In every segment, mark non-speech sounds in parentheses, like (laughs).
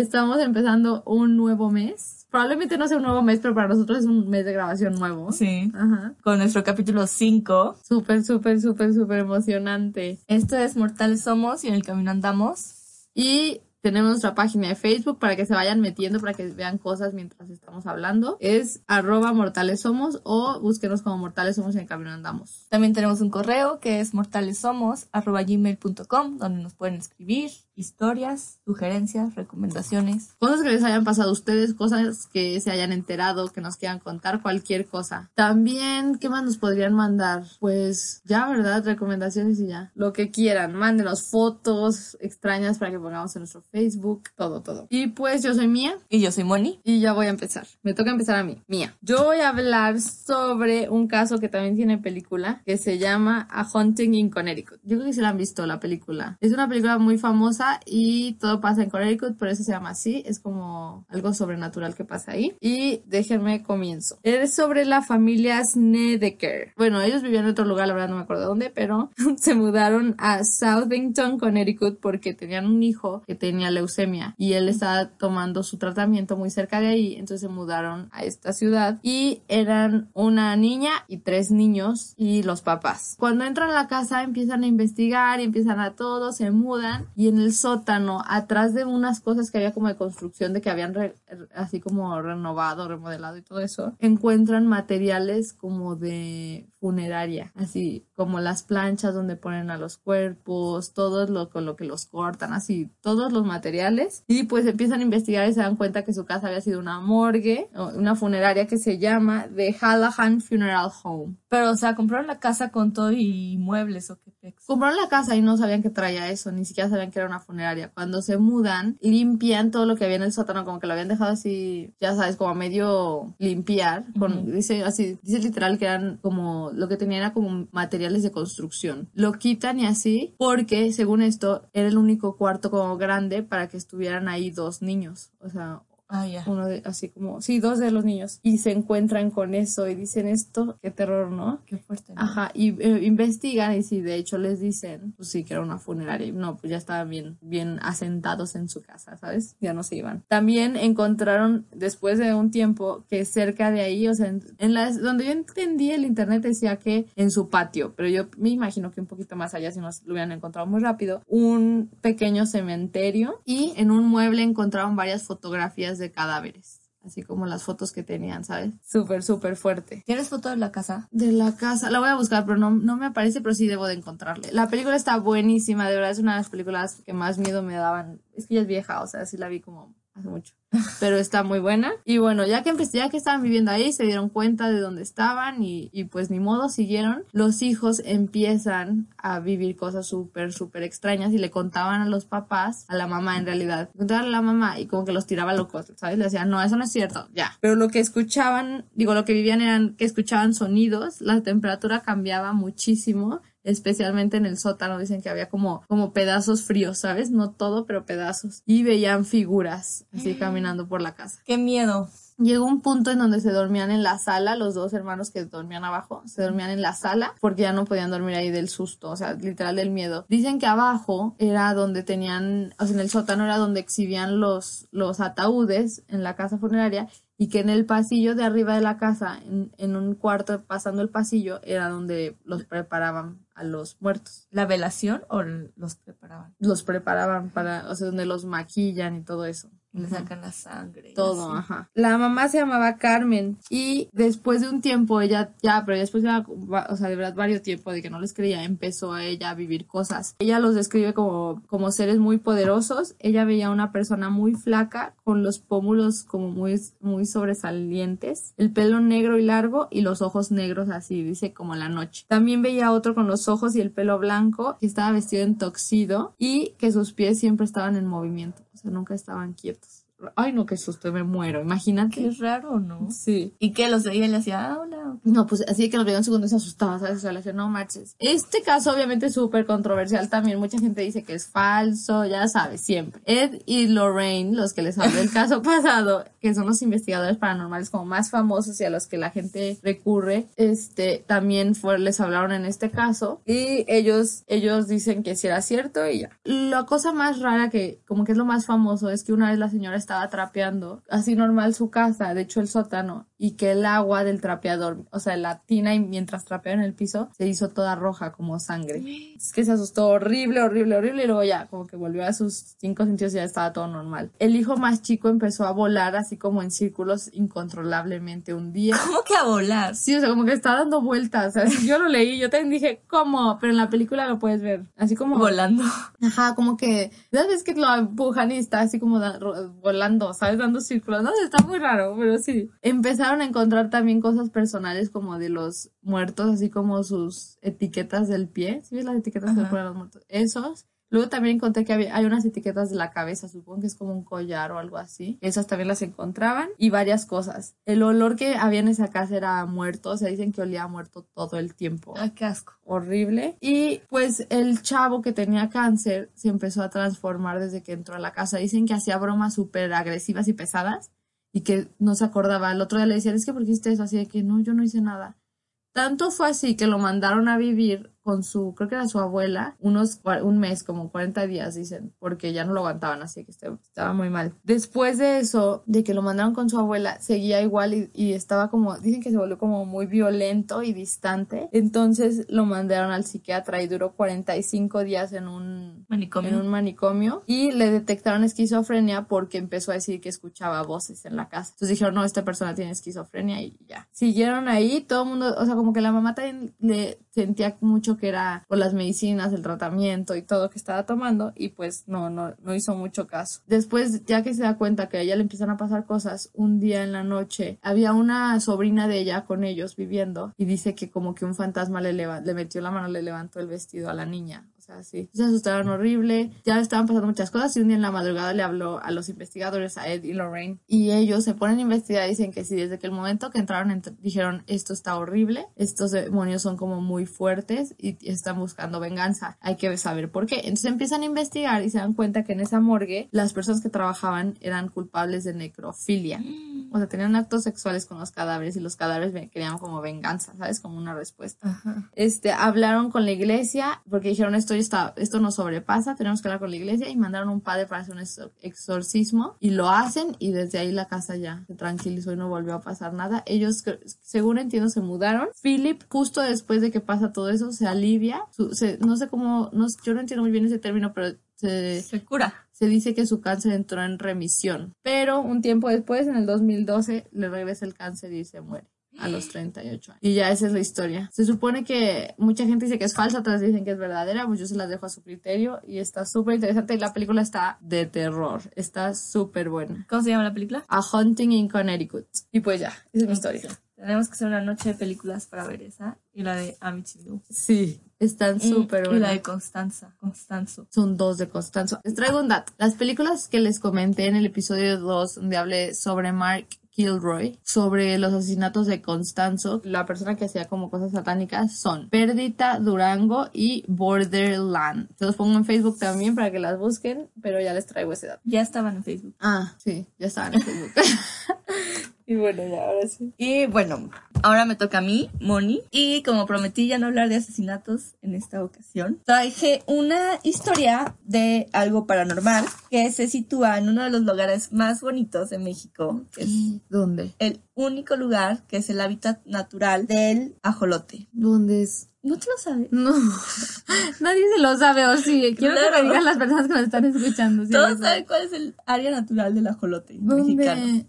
Estamos empezando un nuevo mes. Probablemente no sea un nuevo mes, pero para nosotros es un mes de grabación nuevo. Sí. Ajá. Con nuestro capítulo 5. Súper, súper, súper, súper emocionante. Esto es Mortales Somos y en el camino andamos. Y tenemos nuestra página de Facebook para que se vayan metiendo, para que vean cosas mientras estamos hablando. Es arroba mortales somos o búsquenos como mortales somos en el camino andamos. También tenemos un correo que es mortalessomos.gmail.com donde nos pueden escribir historias, sugerencias, recomendaciones. Cosas que les hayan pasado a ustedes, cosas que se hayan enterado, que nos quieran contar, cualquier cosa. También, ¿qué más nos podrían mandar? Pues ya, ¿verdad? Recomendaciones y ya. Lo que quieran. Mándenos fotos extrañas para que pongamos en nuestro Facebook. Todo, todo. Y pues yo soy Mía Y yo soy Moni. y ya voy a empezar. Me toca empezar a mí. Mía. Yo voy a hablar sobre un caso que también tiene película que se llama A Haunting in Connecticut. Yo creo que se la han visto la película. Es una película muy famosa y todo pasa en Connecticut, por eso se llama así. Es como algo sobrenatural que pasa ahí. Y déjenme comienzo. Es sobre la familia Snedeker. Bueno, ellos vivían en otro lugar, la verdad no me acuerdo dónde, pero (laughs) se mudaron a Southington, Connecticut porque tenían un hijo que tenía leucemia y él estaba tomando su tratamiento muy cerca de ahí, entonces se mudaron a esta ciudad y eran una niña y tres niños y los papás. Cuando entran a la casa empiezan a investigar y empiezan a todo, se mudan y en el sótano, atrás de unas cosas que había como de construcción de que habían re- así como renovado, remodelado y todo eso, encuentran materiales como de funeraria, así como las planchas donde ponen a los cuerpos, todo lo con lo que los cortan, así, todos los materiales. Y pues empiezan a investigar y se dan cuenta que su casa había sido una morgue, una funeraria que se llama The Hallahan Funeral Home. Pero, o sea, compraron la casa con todo y muebles o qué pex. Compraron la casa y no sabían que traía eso, ni siquiera sabían que era una funeraria. Cuando se mudan, limpian todo lo que había en el sótano, como que lo habían dejado así, ya sabes, como a medio limpiar. Con, Dice así, dice literal que eran como, lo que tenían era como de construcción. Lo quitan y así, porque según esto, era el único cuarto como grande para que estuvieran ahí dos niños. O sea, Ah, ya. uno de, así como, sí, dos de los niños. Y se encuentran con eso y dicen esto, qué terror, ¿no? Qué fuerte. ¿no? Ajá, y eh, investigan y si de hecho les dicen, pues sí, que era una funeraria. No, pues ya estaban bien, bien asentados en su casa, ¿sabes? Ya no se iban. También encontraron, después de un tiempo, que cerca de ahí, o sea, en, en las, donde yo entendí el internet decía que en su patio, pero yo me imagino que un poquito más allá, si nos lo hubieran encontrado muy rápido, un pequeño cementerio y en un mueble encontraron varias fotografías de cadáveres. Así como las fotos que tenían, ¿sabes? Súper, súper fuerte ¿Tienes foto de la casa? de la casa. La voy a buscar, pero no, no me aparece, pero sí debo de encontrarle. La película está buenísima, de verdad es una de las películas que más miedo me daban. Es que ya es vieja, o sea, sí la vi como hace mucho. (laughs) Pero está muy buena. Y bueno, ya que ya que estaban viviendo ahí, se dieron cuenta de dónde estaban y, y pues ni modo, siguieron. Los hijos empiezan a vivir cosas súper, súper extrañas y le contaban a los papás, a la mamá en realidad, contaban a la mamá y como que los tiraba locos, ¿sabes? Le decían, no, eso no es cierto, ya. Pero lo que escuchaban, digo, lo que vivían eran que escuchaban sonidos, la temperatura cambiaba muchísimo especialmente en el sótano dicen que había como como pedazos fríos, ¿sabes? No todo, pero pedazos. Y veían figuras así caminando por la casa. Qué miedo. Llegó un punto en donde se dormían en la sala, los dos hermanos que dormían abajo, se dormían en la sala porque ya no podían dormir ahí del susto, o sea, literal del miedo. Dicen que abajo era donde tenían, o sea, en el sótano era donde exhibían los, los ataúdes en la casa funeraria y que en el pasillo de arriba de la casa, en, en un cuarto pasando el pasillo, era donde los preparaban a los muertos. ¿La velación o los preparaban? Los preparaban para, o sea, donde los maquillan y todo eso. Le sacan la sangre. todo, ajá. La mamá se llamaba Carmen y después de un tiempo ella ya, pero después de, o sea, de verdad varios tiempo de que no les creía, empezó a ella a vivir cosas. Ella los describe como, como seres muy poderosos. Ella veía a una persona muy flaca con los pómulos como muy, muy sobresalientes, el pelo negro y largo y los ojos negros así, dice como la noche. También veía a otro con los ojos y el pelo blanco que estaba vestido en toxido y que sus pies siempre estaban en movimiento, o sea, nunca estaban quietos. Ay, no, qué susto, me muero. Qué Imagínate. raro, ¿no? Sí. Y que los veía y le hacía, ah, hola. No, pues así que lo veía un segundo y se asustaba, ¿sabes? O sea, le decía, no marches. Este caso obviamente es súper controversial también. Mucha gente dice que es falso, ya sabes, siempre. Ed y Lorraine, los que les hablé del caso (laughs) pasado, que son los investigadores paranormales como más famosos y a los que la gente recurre, este, también fue, les hablaron en este caso. Y ellos, ellos dicen que sí era cierto y ya. La cosa más rara que, como que es lo más famoso, es que una vez la señora estaba trapeando, así normal su casa, de hecho el sótano, y que el agua del trapeador, o sea, la tina y mientras trapeaba en el piso, se hizo toda roja como sangre. (gasps) Es que se asustó horrible, horrible, horrible y luego ya, como que volvió a sus cinco sentidos y ya estaba todo normal. El hijo más chico empezó a volar así como en círculos incontrolablemente un día. ¿Cómo que a volar? Sí, o sea, como que está dando vueltas. O sea, (laughs) yo lo leí, yo también dije, ¿cómo? Pero en la película lo puedes ver. Así como... Volando. Ajá, como que, ¿sabes que lo empujan y está así como volando, ¿sabes? Dando círculos. No, está muy raro, pero sí. Empezaron a encontrar también cosas personales como de los muertos, así como sus etiquetas del pie. ¿Sí ves las etiquetas que ponen los muertos? Esos. Luego también encontré que había, hay unas etiquetas de la cabeza, supongo que es como un collar o algo así. Esas también las encontraban y varias cosas. El olor que había en esa casa era muerto, o sea, dicen que olía a muerto todo el tiempo Ay, qué asco. horrible. Y pues el chavo que tenía cáncer se empezó a transformar desde que entró a la casa. Dicen que hacía bromas súper agresivas y pesadas y que no se acordaba. El otro día le decían, es que ¿por qué hiciste eso? Así de que no, yo no hice nada. Tanto fue así que lo mandaron a vivir con su, creo que era su abuela, unos, un mes, como 40 días, dicen, porque ya no lo aguantaban, así que estaba muy mal. Después de eso, de que lo mandaron con su abuela, seguía igual y, y estaba como, dicen que se volvió como muy violento y distante. Entonces lo mandaron al psiquiatra y duró 45 días en un, Manicomio. en un manicomio y le detectaron esquizofrenia porque empezó a decir que escuchaba voces en la casa. Entonces dijeron, no, esta persona tiene esquizofrenia y ya. Siguieron ahí, todo el mundo, o sea, como que la mamá también le sentía mucho que era por las medicinas, el tratamiento y todo que estaba tomando y pues no, no, no hizo mucho caso. Después, ya que se da cuenta que a ella le empiezan a pasar cosas, un día en la noche había una sobrina de ella con ellos viviendo y dice que como que un fantasma le, le metió la mano, le levantó el vestido a la niña. Sea. Se asustaron horrible. Ya estaban pasando muchas cosas y un día en la madrugada le habló a los investigadores, a Ed y Lorraine. Y ellos se ponen a investigar y dicen que sí, desde que el momento que entraron ent- dijeron, esto está horrible, estos demonios son como muy fuertes y están buscando venganza. Hay que saber por qué. Entonces empiezan a investigar y se dan cuenta que en esa morgue las personas que trabajaban eran culpables de necrofilia. O sea, tenían actos sexuales con los cadáveres y los cadáveres ve- querían como venganza, ¿sabes? Como una respuesta Ajá. este, hablaron con la iglesia porque dijeron esto está, esto nos sobrepasa, tenemos que hablar con la iglesia y mandaron un padre para hacer un exor- exorcismo y lo hacen y desde ahí la casa ya se tranquilizó y no volvió a pasar nada. Ellos, según entiendo, se mudaron. Philip, justo después de que pasa todo eso, se alivia. Su- se- no sé cómo, no, yo no entiendo muy bien ese término, pero se, Se cura. Se dice que su cáncer entró en remisión. Pero un tiempo después, en el 2012, le regresa el cáncer y se muere a los 38 años. Y ya esa es la historia. Se supone que mucha gente dice que es falsa, otras dicen que es verdadera, pues yo se las dejo a su criterio y está súper interesante y la película está de terror, está súper buena. ¿Cómo se llama la película? A Hunting in Connecticut. Y pues ya, esa es mi historia. Tenemos que hacer una noche de películas para ver esa y la de Amityville. Sí, están súper Y la buenas. de Constanza. Constanzo. Son dos de Constanzo. Les traigo un dato. Las películas que les comenté en el episodio 2, donde hablé sobre Mark Kilroy, sobre los asesinatos de Constanzo, la persona que hacía como cosas satánicas son Perdita, Durango y Borderland. Se los pongo en Facebook también para que las busquen, pero ya les traigo ese dato. Ya estaban en Facebook. Ah, sí, ya estaban en Facebook. (laughs) (laughs) y bueno, ya ahora sí. Y bueno, ahora me toca a mí, Moni. Y como prometí ya no hablar de asesinatos en esta ocasión, traje una historia de algo paranormal que se sitúa en uno de los lugares más bonitos de México, que es ¿Dónde? el único lugar que es el hábitat natural del ajolote. ¿Dónde es? ¿No te lo sabes? No, (laughs) nadie se lo sabe, o sí. Quiero que me digan las personas que nos están escuchando. si Todos saben cuál es el área natural del ajolote ¿Dónde? mexicano.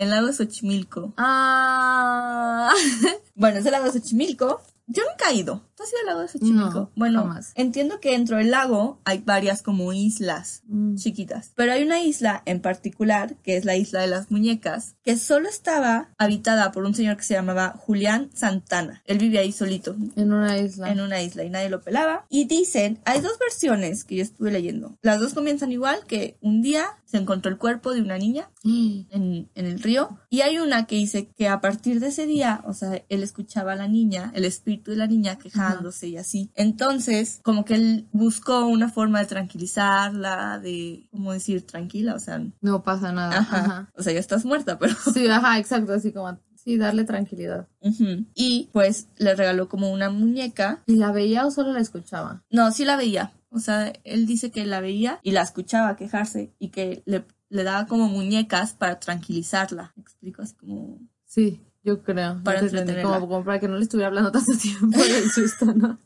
El lago Xochimilco. Ah, (laughs) Bueno, es el lago Xochimilco. Yo nunca he ido. ¿Tú has ido al lago de Xochimilco? No, bueno, jamás. entiendo que dentro del lago hay varias como islas Mm. chiquitas. Pero hay una isla en particular, que es la isla de las muñecas, que solo estaba habitada por un señor que se llamaba Julián Santana. Él vivía ahí solito, en una isla. en una isla y nadie lo pelaba. Y dicen, hay dos versiones que yo estuve leyendo. Las dos comienzan igual, que un día se encontró el cuerpo de una niña (gasps) en, en el río. Y hay una que dice que a partir de ese día, o sea, él escuchaba a la niña, el espíritu de la niña quejándose y así. Entonces, como que él buscó una forma de tranquilizarla, de, ¿cómo decir? Tranquila, o sea, No pasa nada. ajá. Ajá. O sea, ya estás muerta, pero... (laughs) Sí, ajá, exacto, así como, sí, darle tranquilidad. Ujú. Y pues le regaló como una muñeca. ¿Y la veía o solo la escuchaba? No, sí la veía. O sea, él dice que la veía y la escuchaba quejarse y que le, le daba como muñecas para tranquilizarla. ¿Me explico? Así como... Sí, yo creo. Para entretenerla. como, como para que no le estuviera hablando tanto (laughs) tiempo del susto, ¿no?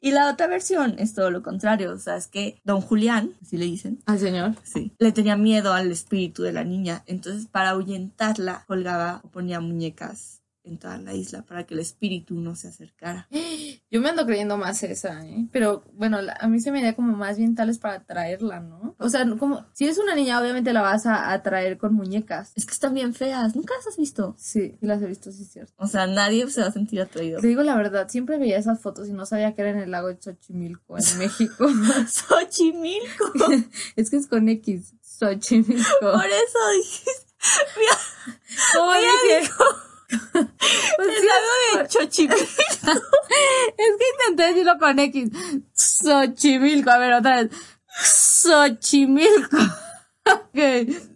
Y la otra versión es todo lo contrario. O sea, es que don Julián, así le dicen, Al señor. sí, le tenía miedo al espíritu de la niña. Entonces, para ahuyentarla, colgaba o ponía muñecas en toda la isla para que el espíritu no se acercara. (gasps) Yo me ando creyendo más esa, ¿eh? Pero bueno, la- a mí se me da como más bien tales para atraerla, ¿no? O sea, como si es una niña, obviamente la vas a atraer con muñecas. Es que están bien feas. ¿Nunca las has visto? Sí, sí las he visto, sí es cierto. O sea, nadie se va a sentir atraído. Te digo la verdad, siempre veía esas fotos y no sabía que era en el lago de Xochimilco, en (laughs) México. (laughs) Xochimilco. (laughs) es que es con X, Xochimilco. Por eso dijiste. Mira, ¿Cómo Mira, dije? dijo, Pues el sí, lago de Xochimilco. Es que decirlo con X. Xochimilco. A ver, otra vez. Xochimilco. (laughs) Ok.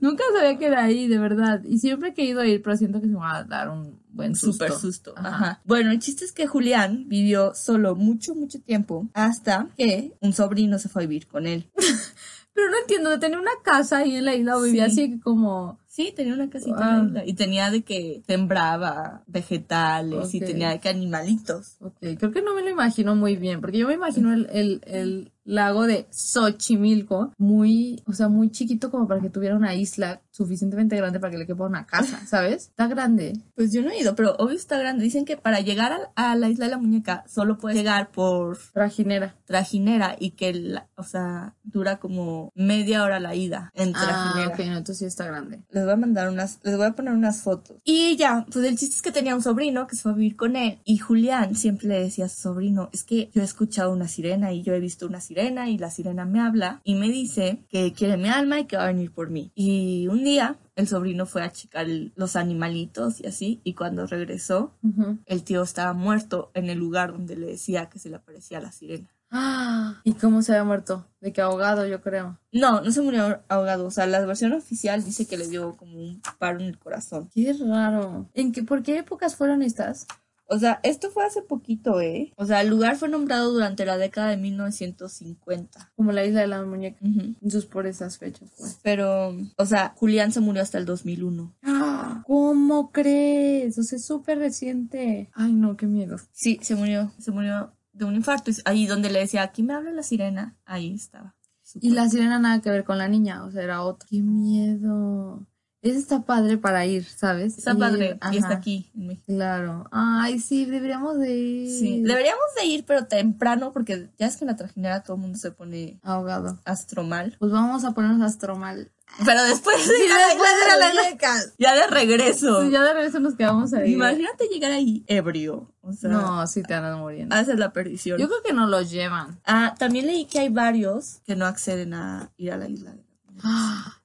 Nunca sabía que era ahí, de verdad. Y siempre he querido ir, pero siento que se me va a dar un buen susto. Súper susto. Ajá. Ajá. Bueno, el chiste es que Julián vivió solo mucho, mucho tiempo hasta que un sobrino se fue a vivir con él. (laughs) Pero no entiendo, tener una casa ahí en la isla vivía Sí. así como... Sí, tenía una casita y tenía de que sembraba vegetales y tenía de que animalitos. Ok, creo que no me lo imagino muy bien, porque yo me imagino el, el, el lago de Xochimilco muy, o sea, muy chiquito como para que tuviera una isla suficientemente grande para que le quepa una casa, (laughs) ¿sabes? Está grande. Pues yo no he ido, pero obvio está grande. Dicen que para llegar a, a la isla de la muñeca solo puedes llegar por Trajinera. trajinera y que, la- o sea, dura como media hora la ida en Ah, trajinera. ok, no, entonces sí está grande. Les voy a mandar unas, les voy a poner unas fotos. Y ya, pues el chiste es que tenía un sobrino que se fue a vivir con él. Y Julián siempre le decía a su sobrino, es que yo he escuchado una sirena y yo he visto una sirena y la sirena me habla y me dice que quiere mi alma y que va a venir por mí. Y un día el sobrino fue a checar los animalitos y así. Y cuando regresó, Ujú. el tío estaba muerto en el lugar donde le decía que se le aparecía la sirena. Ah, (gasps) ¿y cómo se había muerto? De que ahogado, yo creo. No, no se murió ahogado. O sea, la versión oficial dice que le dio como un paro en el corazón. Qué raro. ¿En qué, por qué épocas fueron estas? O sea, esto fue hace poquito, ¿eh? O sea, el lugar fue nombrado durante la década de 1950. Como la isla de la muñeca. Entonces por esas fechas fue. Pero, o sea, Julián se murió hasta el 2001. Ah, ¿Cómo crees? O sea, es súper reciente. Ay, no, qué miedo. Sí, se murió. Se murió de un infarto. Ahí donde le decía, aquí me habla la sirena, ahí estaba. Y la sirena nada que ver con la niña, o sea, era otra. Qué miedo. Ese está padre para ir, ¿sabes? Está Ir, padre. Y está aquí, en México. Claro. Ay, sí, deberíamos de ir. Sí, deberíamos de ir, pero temprano, porque ya es que en la trajinera todo el mundo se pone Ahogado. astromal. Pues vamos a ponernos astromal. Pero después de ir a la después de de la. Ya de regreso. Sí, ya de regreso nos quedamos ahí. Imagínate llegar ahí ebrio. O sea, No, sí te andan muriendo. haces la perdición. Yo creo que no los llevan. Ah, también leí que hay varios que no acceden a ir a la isla.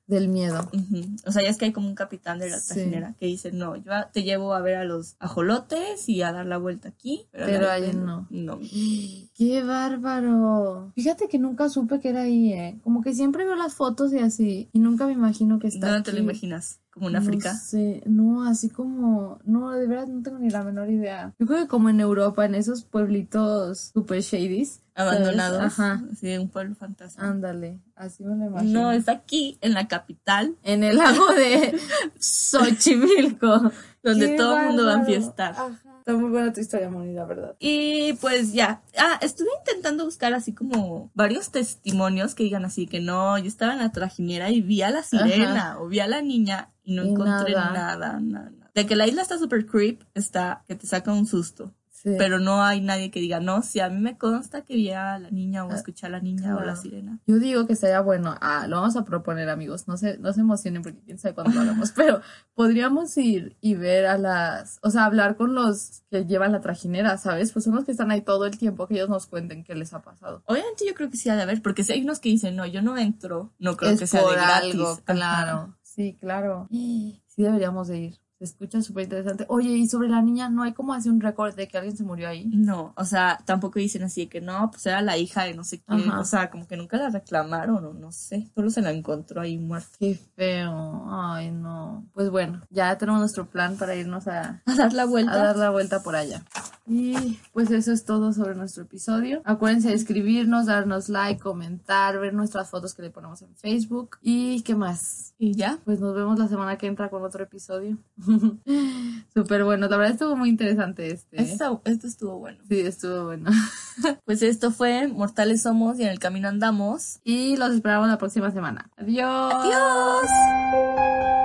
De- Del miedo. O sea, ya es que hay como un capitán de la Sí. trajinera que dice, no, yo te llevo a ver a los ajolotes y a dar la vuelta aquí. Pero, Pero ahí no. No. (gasps) ¡Qué bárbaro! Fíjate que nunca supe que era ahí, ¿eh? Como que siempre veo las fotos y así, y nunca me imagino que está ¿Dónde te lo imaginas? ¿Como en No África? sé, no, así como, no, de verdad no tengo ni la menor idea. Yo creo que como en Europa, en esos pueblitos super shadies, abandonados. Ajá. Así de un pueblo fantasma. Ándale, así me lo imagino. No, es aquí, en la capital, En el lago de (laughs) Xochimilco. Donde Qué todo el mundo va a enfiestar. Ajá. Está muy buena tu historia, Moni, la verdad. Y pues ya. Ah, estuve intentando buscar así como varios testimonios que digan así que no, yo estaba en la trajinera y vi a la sirena o vi a la niña y no Y encontré nada. nada, nada, nada. De que la isla está super creep, está que te saca un susto. Sí. Pero no hay nadie que diga, no, si a mí me consta que vi a la niña o Ah, escuché a la niña o la sirena. Yo digo que sería bueno, ah, lo vamos a proponer amigos, no se, no se emocionen porque quién sabe cuándo lo hagamos, (laughs) pero podríamos ir y ver a las, o sea, hablar con los que llevan la trajinera, ¿sabes? Pues son los que están ahí todo el tiempo, que ellos nos cuenten qué les ha pasado. Obviamente yo creo que sí ha de haber, porque si hay unos que dicen, no, yo no entro, no creo es que sea de gratis. algo, claro. Sí, claro. Sí deberíamos de ir. Se escucha súper interesante. Oye, y sobre la niña, ¿no hay como así un récord de que alguien se murió ahí? No, o sea, tampoco dicen así de que no, pues era la hija de no sé quién. Ajá. O sea, como que nunca la reclamaron o no sé. Solo se la encontró ahí muerta. Qué feo. Ay, no. Pues bueno, ya tenemos nuestro plan para irnos a, A dar la a vuelta. dar la vuelta por allá. Y pues eso es todo sobre nuestro episodio. Acuérdense de escribirnos, darnos like, comentar, ver nuestras fotos que le ponemos en Facebook. ¿Y qué más? Y ya. Pues nos vemos la semana que entra con otro episodio. (laughs) Súper bueno. La verdad estuvo muy interesante este. Esto, esto estuvo bueno. Sí, estuvo bueno. (laughs) Pues esto fue Mortales Somos y en el camino andamos. Y los esperamos la próxima semana. Adiós. ¡Adiós!